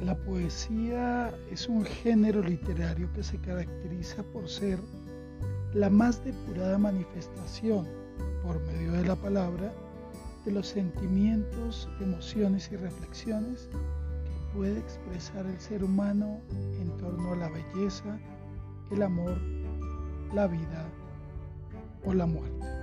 La poesía es un género literario que se caracteriza por ser la más depurada manifestación, por medio de la palabra, de los sentimientos, emociones y reflexiones que puede expresar el ser humano en torno a la belleza, el amor, la vida o la muerte.